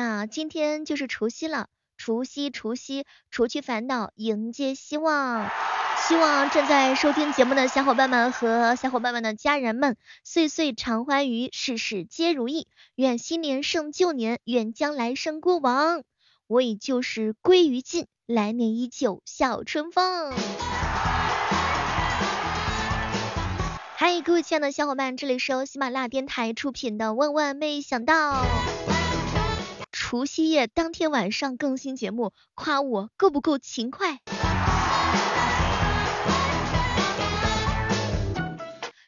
那今天就是除夕了，除夕除夕，除去烦恼，迎接希望。希望正在收听节目的小伙伴们和小伙伴们的家人们，岁岁常欢愉，事事皆如意。愿新年胜旧年，愿将来胜过往。我已旧时归于尽，来年依旧笑春风。嗨，各位亲爱的小伙伴，这里是由喜马拉雅电台出品的《万万没想到》。除夕夜当天晚上更新节目，夸我够不够勤快？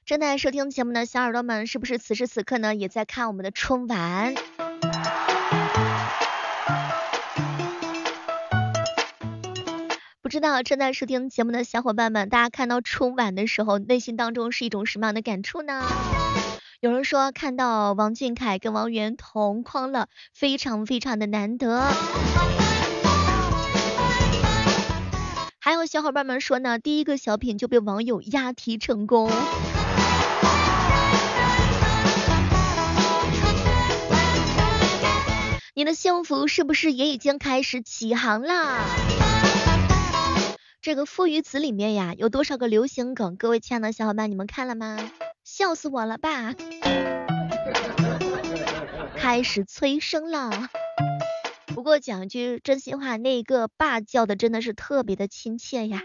正在收听节目的小耳朵们，是不是此时此刻呢也在看我们的春晚？不知道正在收听节目的小伙伴们，大家看到春晚的时候，内心当中是一种什么样的感触呢？有人说看到王俊凯跟王源同框了，非常非常的难得。还有小伙伴们说呢，第一个小品就被网友押题成功。你的幸福是不是也已经开始起航啦？这个父与子里面呀，有多少个流行梗？各位亲爱的小伙伴，你们看了吗？笑死我了吧！开始催生了。不过讲句真心话，那个爸叫的真的是特别的亲切呀。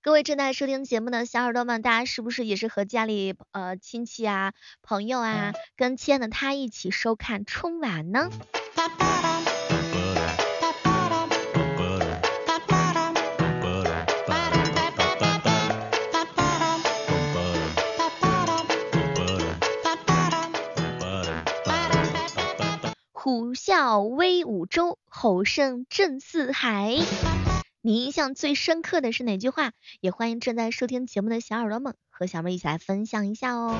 各位正在收听节目的小耳朵们，大家是不是也是和家里呃亲戚啊、朋友啊，跟亲爱的他一起收看春晚呢？虎啸威武州，吼声震四海。你印象最深刻的是哪句话？也欢迎正在收听节目的小耳朵们和小妹一起来分享一下哦。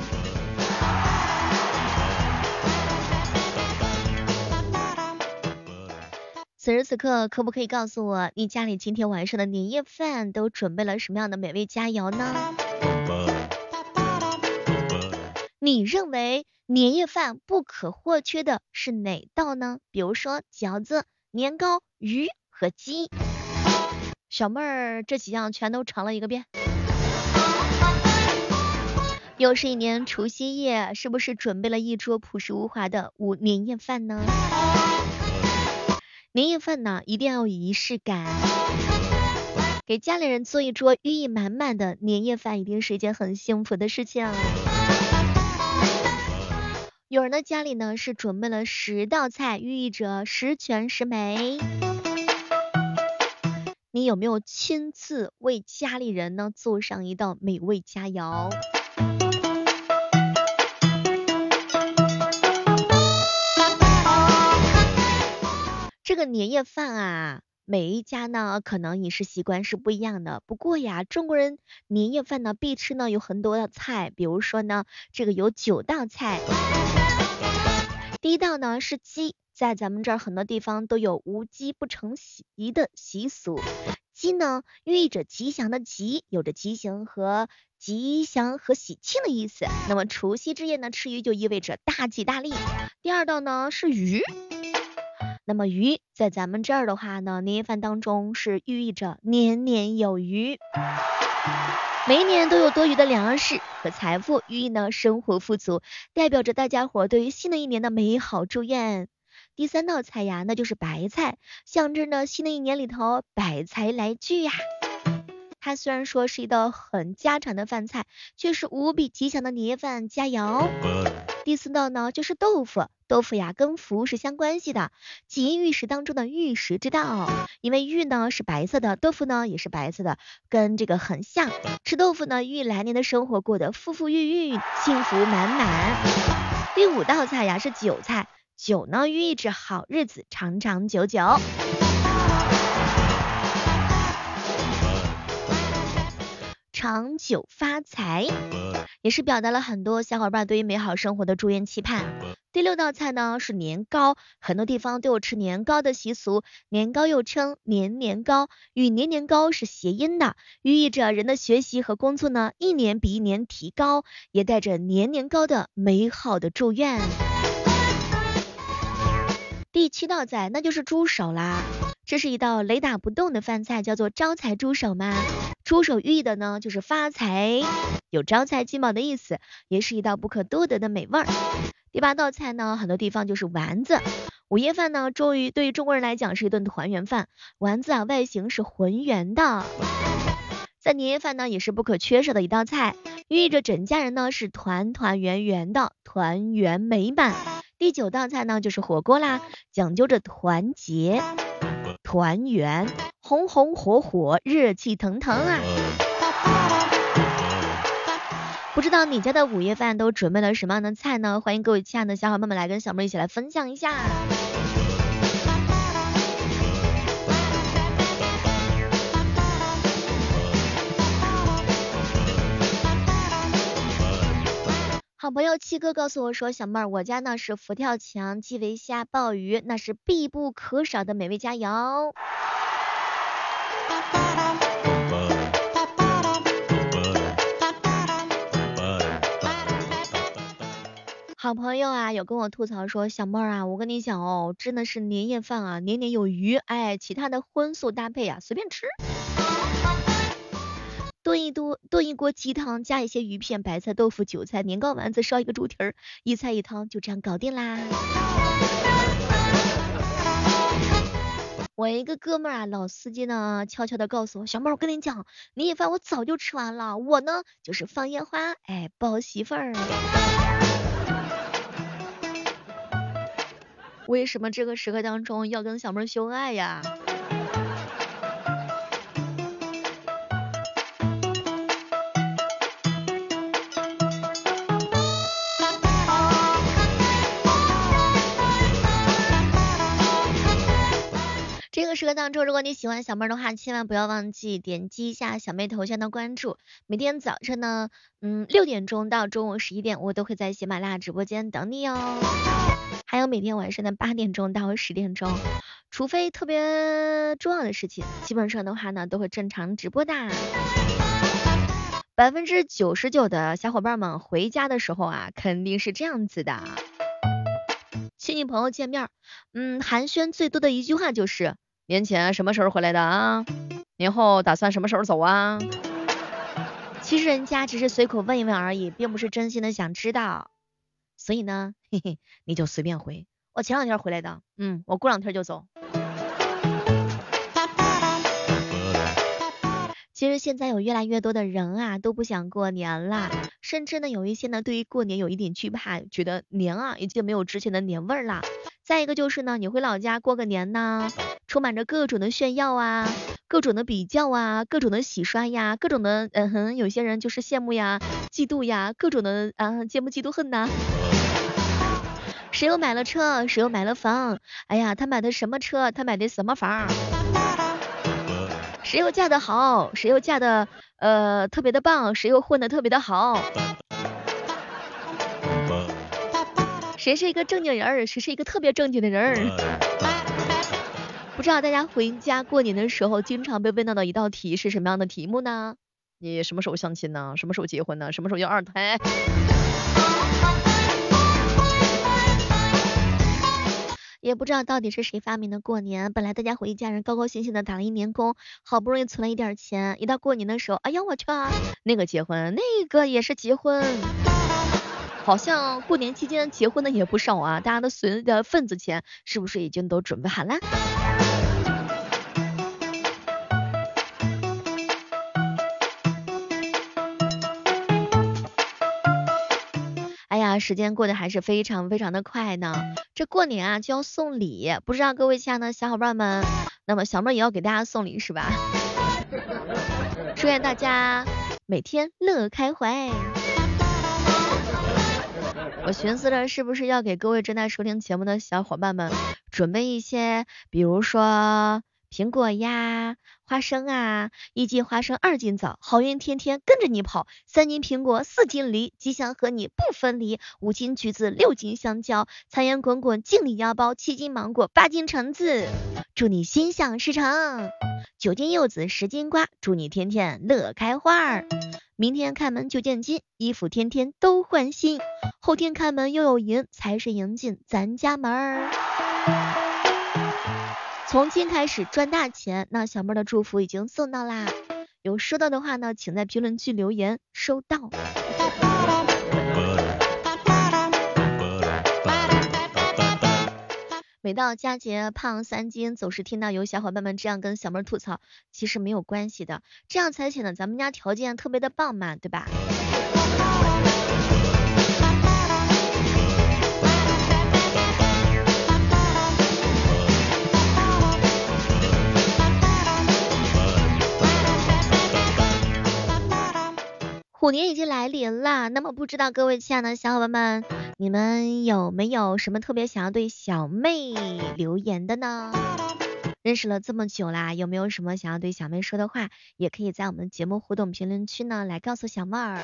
此时此刻，可不可以告诉我，你家里今天晚上的年夜饭都准备了什么样的美味佳肴呢？你认为年夜饭不可或缺的是哪道呢？比如说饺子、年糕、鱼和鸡。小妹儿这几样全都尝了一个遍。又是一年除夕夜，是不是准备了一桌朴实无华的午年夜饭呢？年夜饭呢，一定要有仪式感，给家里人做一桌寓意满满的年夜饭，一定是一件很幸福的事情。有人的家里呢是准备了十道菜，寓意着十全十美。你有没有亲自为家里人呢做上一道美味佳肴？这个年夜饭啊，每一家呢可能饮食习惯是不一样的。不过呀，中国人年夜饭呢必吃呢有很多的菜，比如说呢，这个有九道菜。第一道呢是鸡。在咱们这儿很多地方都有无鸡不成席的习俗，鸡呢寓意着吉祥的吉，有着吉祥和吉祥和喜庆的意思。那么除夕之夜呢吃鱼就意味着大吉大利。第二道呢是鱼，那么鱼在咱们这儿的话呢，年夜饭当中是寓意着年年有余，每一年都有多余的粮食和财富，寓意呢生活富足，代表着大家伙对于新的一年的美好祝愿。第三道菜呀，那就是白菜，象征着新的一年里头百财来聚呀。它虽然说是一道很家常的饭菜，却是无比吉祥的年夜饭佳肴。第四道呢，就是豆腐，豆腐呀跟福是相关系的，吉音玉石当中的玉石之道。因为玉呢是白色的，豆腐呢也是白色的，跟这个很像。吃豆腐呢，寓意来年的生活过得富富裕裕，幸福满满。第五道菜呀是韭菜。韭呢，寓意着好日子长长久久，长久发财，也是表达了很多小伙伴对于美好生活的祝愿期盼。第六道菜呢是年糕，很多地方都有吃年糕的习俗，年糕又称年年糕，与年年高是谐音的，寓意着人的学习和工作呢一年比一年提高，也带着年年高的美好的祝愿。第七道菜那就是猪手啦，这是一道雷打不动的饭菜，叫做招财猪手嘛。猪手寓意的呢就是发财，有招财进宝的意思，也是一道不可多得的美味儿。第八道菜呢，很多地方就是丸子。午夜饭呢，终于对于中国人来讲是一顿团圆饭。丸子啊，外形是浑圆的，在年夜饭呢也是不可缺少的一道菜，寓意着整家人呢是团团圆圆的，团圆美满。第九道菜呢就是火锅啦，讲究着团结、团圆，红红火火，热气腾腾啊。不知道你家的午夜饭都准备了什么样的菜呢？欢迎各位亲爱的小伙伴们来跟小妹一起来分享一下。好朋友七哥告诉我说，小妹儿，我家呢是佛跳墙、基围虾、鲍鱼，那是必不可少的美味佳肴。好朋友啊，有跟我吐槽说，小妹儿啊，我跟你讲哦，真的是年夜饭啊，年年有余，哎，其他的荤素搭配啊，随便吃。炖一多炖一锅鸡汤，加一些鱼片、白菜、豆腐、韭菜、年糕、丸子，烧一个猪蹄儿，一菜一汤就这样搞定啦。我一个哥们儿啊，老司机呢，悄悄的告诉我，小妹儿，我跟你讲，年夜饭我早就吃完了，我呢就是放烟花，哎，抱媳妇儿。为什么这个时刻当中要跟小妹儿秀恩爱呀？时刻当中，如果你喜欢小妹的话，千万不要忘记点击一下小妹头像的关注。每天早晨呢，嗯，六点钟到中午十一点，我都会在喜马拉雅直播间等你哦。还有每天晚上的八点钟到十点钟，除非特别重要的事情，基本上的话呢都会正常直播的。百分之九十九的小伙伴们回家的时候啊，肯定是这样子的。亲戚朋友见面，嗯，寒暄最多的一句话就是年前什么时候回来的啊？年后打算什么时候走啊？其实人家只是随口问一问而已，并不是真心的想知道。所以呢，嘿嘿，你就随便回。我前两天回来的，嗯，我过两天就走。其实现在有越来越多的人啊，都不想过年啦，甚至呢，有一些呢，对于过年有一点惧怕，觉得年啊已经没有之前的年味儿啦。再一个就是呢，你回老家过个年呢，充满着各种的炫耀啊，各种的比较啊，各种的洗刷呀，各种的嗯哼，有些人就是羡慕呀。嫉妒呀，各种的啊，羡慕嫉妒恨呐。谁又买了车，谁又买了房？哎呀，他买的什么车？他买的什么房？谁又嫁得好？谁又嫁的呃特别的棒？谁又混的特别的好？谁是一个正经人？谁是一个特别正经的人？不知道大家回家过年的时候，经常被问到的一道题是什么样的题目呢？你什么时候相亲呢？什么时候结婚呢？什么时候要二胎？也不知道到底是谁发明的过年。本来大家回一家人高高兴兴的打了一年工，好不容易存了一点钱，一到过年的时候，哎呀我去啊，那个结婚，那个也是结婚，好像过年期间结婚的也不少啊。大家的存的份子钱是不是已经都准备好了？时间过得还是非常非常的快呢，这过年啊就要送礼，不知道各位亲爱的小伙伴们，那么小妹也要给大家送礼是吧？祝愿大家每天乐开怀。我寻思着是不是要给各位正在收听节目的小伙伴们准备一些，比如说。苹果呀，花生啊，一斤花生二斤枣，好运天天跟着你跑。三斤苹果四斤梨，吉祥和你不分离。五斤橘子六斤香蕉，财源滚滚敬你腰包。七斤芒果八斤橙子，祝你心想事成。九斤柚子十斤瓜，祝你天天乐开花儿。明天开门就见金，衣服天天都换新。后天开门又有银，财神迎进咱家门儿。从今开始赚大钱，那小妹的祝福已经送到啦。有收到的话呢，请在评论区留言收到。每到佳节胖三斤，总是听到有小伙伴们这样跟小妹吐槽，其实没有关系的，这样才显得咱们家条件特别的棒嘛，对吧？虎年已经来临了，那么不知道各位亲爱的小伙伴们，你们有没有什么特别想要对小妹留言的呢？认识了这么久啦，有没有什么想要对小妹说的话，也可以在我们节目互动评论区呢来告诉小妹儿。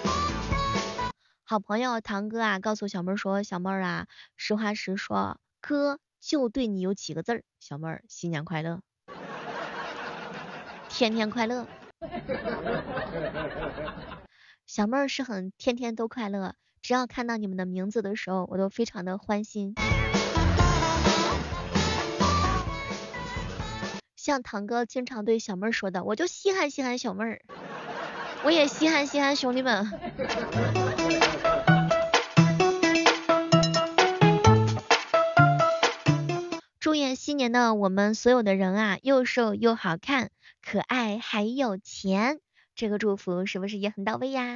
好朋友堂哥啊，告诉小妹儿说，小妹儿啊，实话实说，哥就对你有几个字儿，小妹儿新年快乐，天天快乐。小妹儿是很天天都快乐，只要看到你们的名字的时候，我都非常的欢心。像堂哥经常对小妹儿说的，我就稀罕稀罕小妹儿，我也稀罕稀罕兄弟们。祝愿新年的我们所有的人啊，又瘦又好看，可爱还有钱。这个祝福是不是也很到位呀？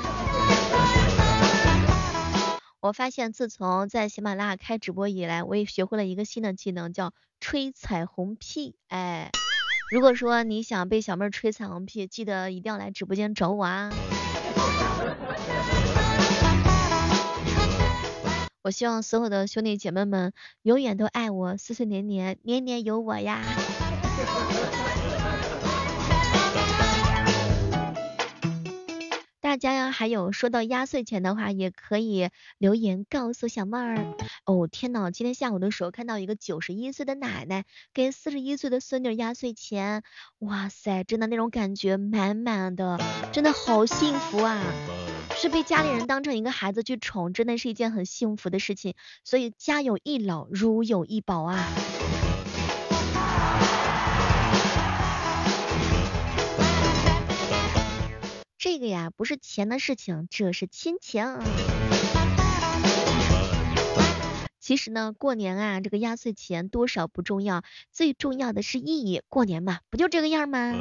我发现自从在喜马拉雅开直播以来，我也学会了一个新的技能，叫吹彩虹屁。哎，如果说你想被小妹吹彩虹屁，记得一定要来直播间找我啊！我希望所有的兄弟姐妹们永远都爱我，岁岁年年年年有我呀！家呀，还有说到压岁钱的话，也可以留言告诉小妹儿。哦天呐，今天下午的时候看到一个九十一岁的奶奶给四十一岁的孙女压岁钱，哇塞，真的那种感觉满满的，真的好幸福啊！是被家里人当成一个孩子去宠，真的是一件很幸福的事情。所以家有一老，如有一宝啊。这个呀，不是钱的事情，这是亲情。其实呢，过年啊，这个压岁钱多少不重要，最重要的是意义。过年嘛，不就这个样吗？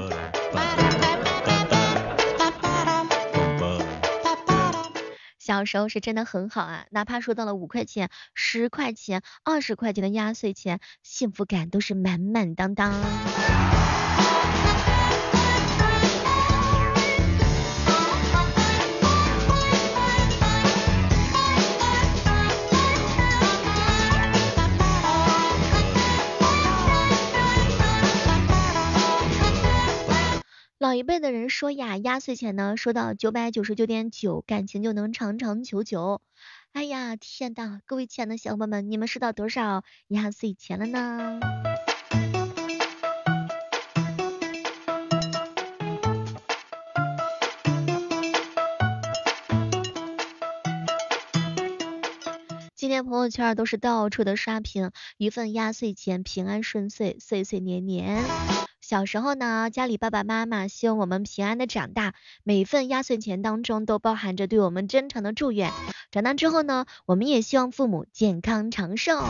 小时候是真的很好啊，哪怕收到了五块钱、十块钱、二十块钱的压岁钱，幸福感都是满满当当。老一辈的人说呀，压岁钱呢说到九百九十九点九，感情就能长长久久。哎呀，天呐，各位亲爱的小伙伴们，你们收到多少压岁钱了呢？今天朋友圈都是到处的刷屏，一份压岁钱平安顺遂，岁岁年年。小时候呢，家里爸爸妈妈希望我们平安的长大，每份压岁钱当中都包含着对我们真诚的祝愿。长大之后呢，我们也希望父母健康长寿。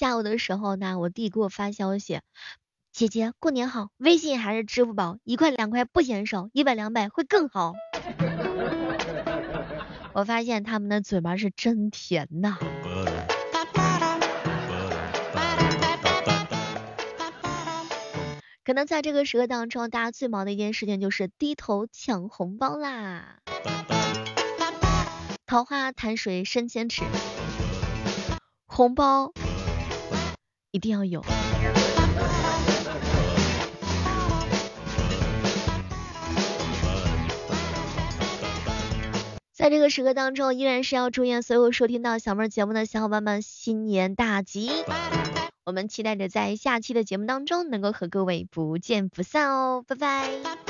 下午的时候呢，我弟给我发消息，姐姐过年好，微信还是支付宝，一块两块不嫌少，一百两百会更好。我发现他们的嘴巴是真甜呐。可能在这个时刻当中，大家最忙的一件事情就是低头抢红包啦。桃花潭水深千尺，红包。一定要有。在这个时刻当中，依然是要祝愿所有收听到小妹节目的小伙伴们新年大吉。我们期待着在下期的节目当中能够和各位不见不散哦，拜拜。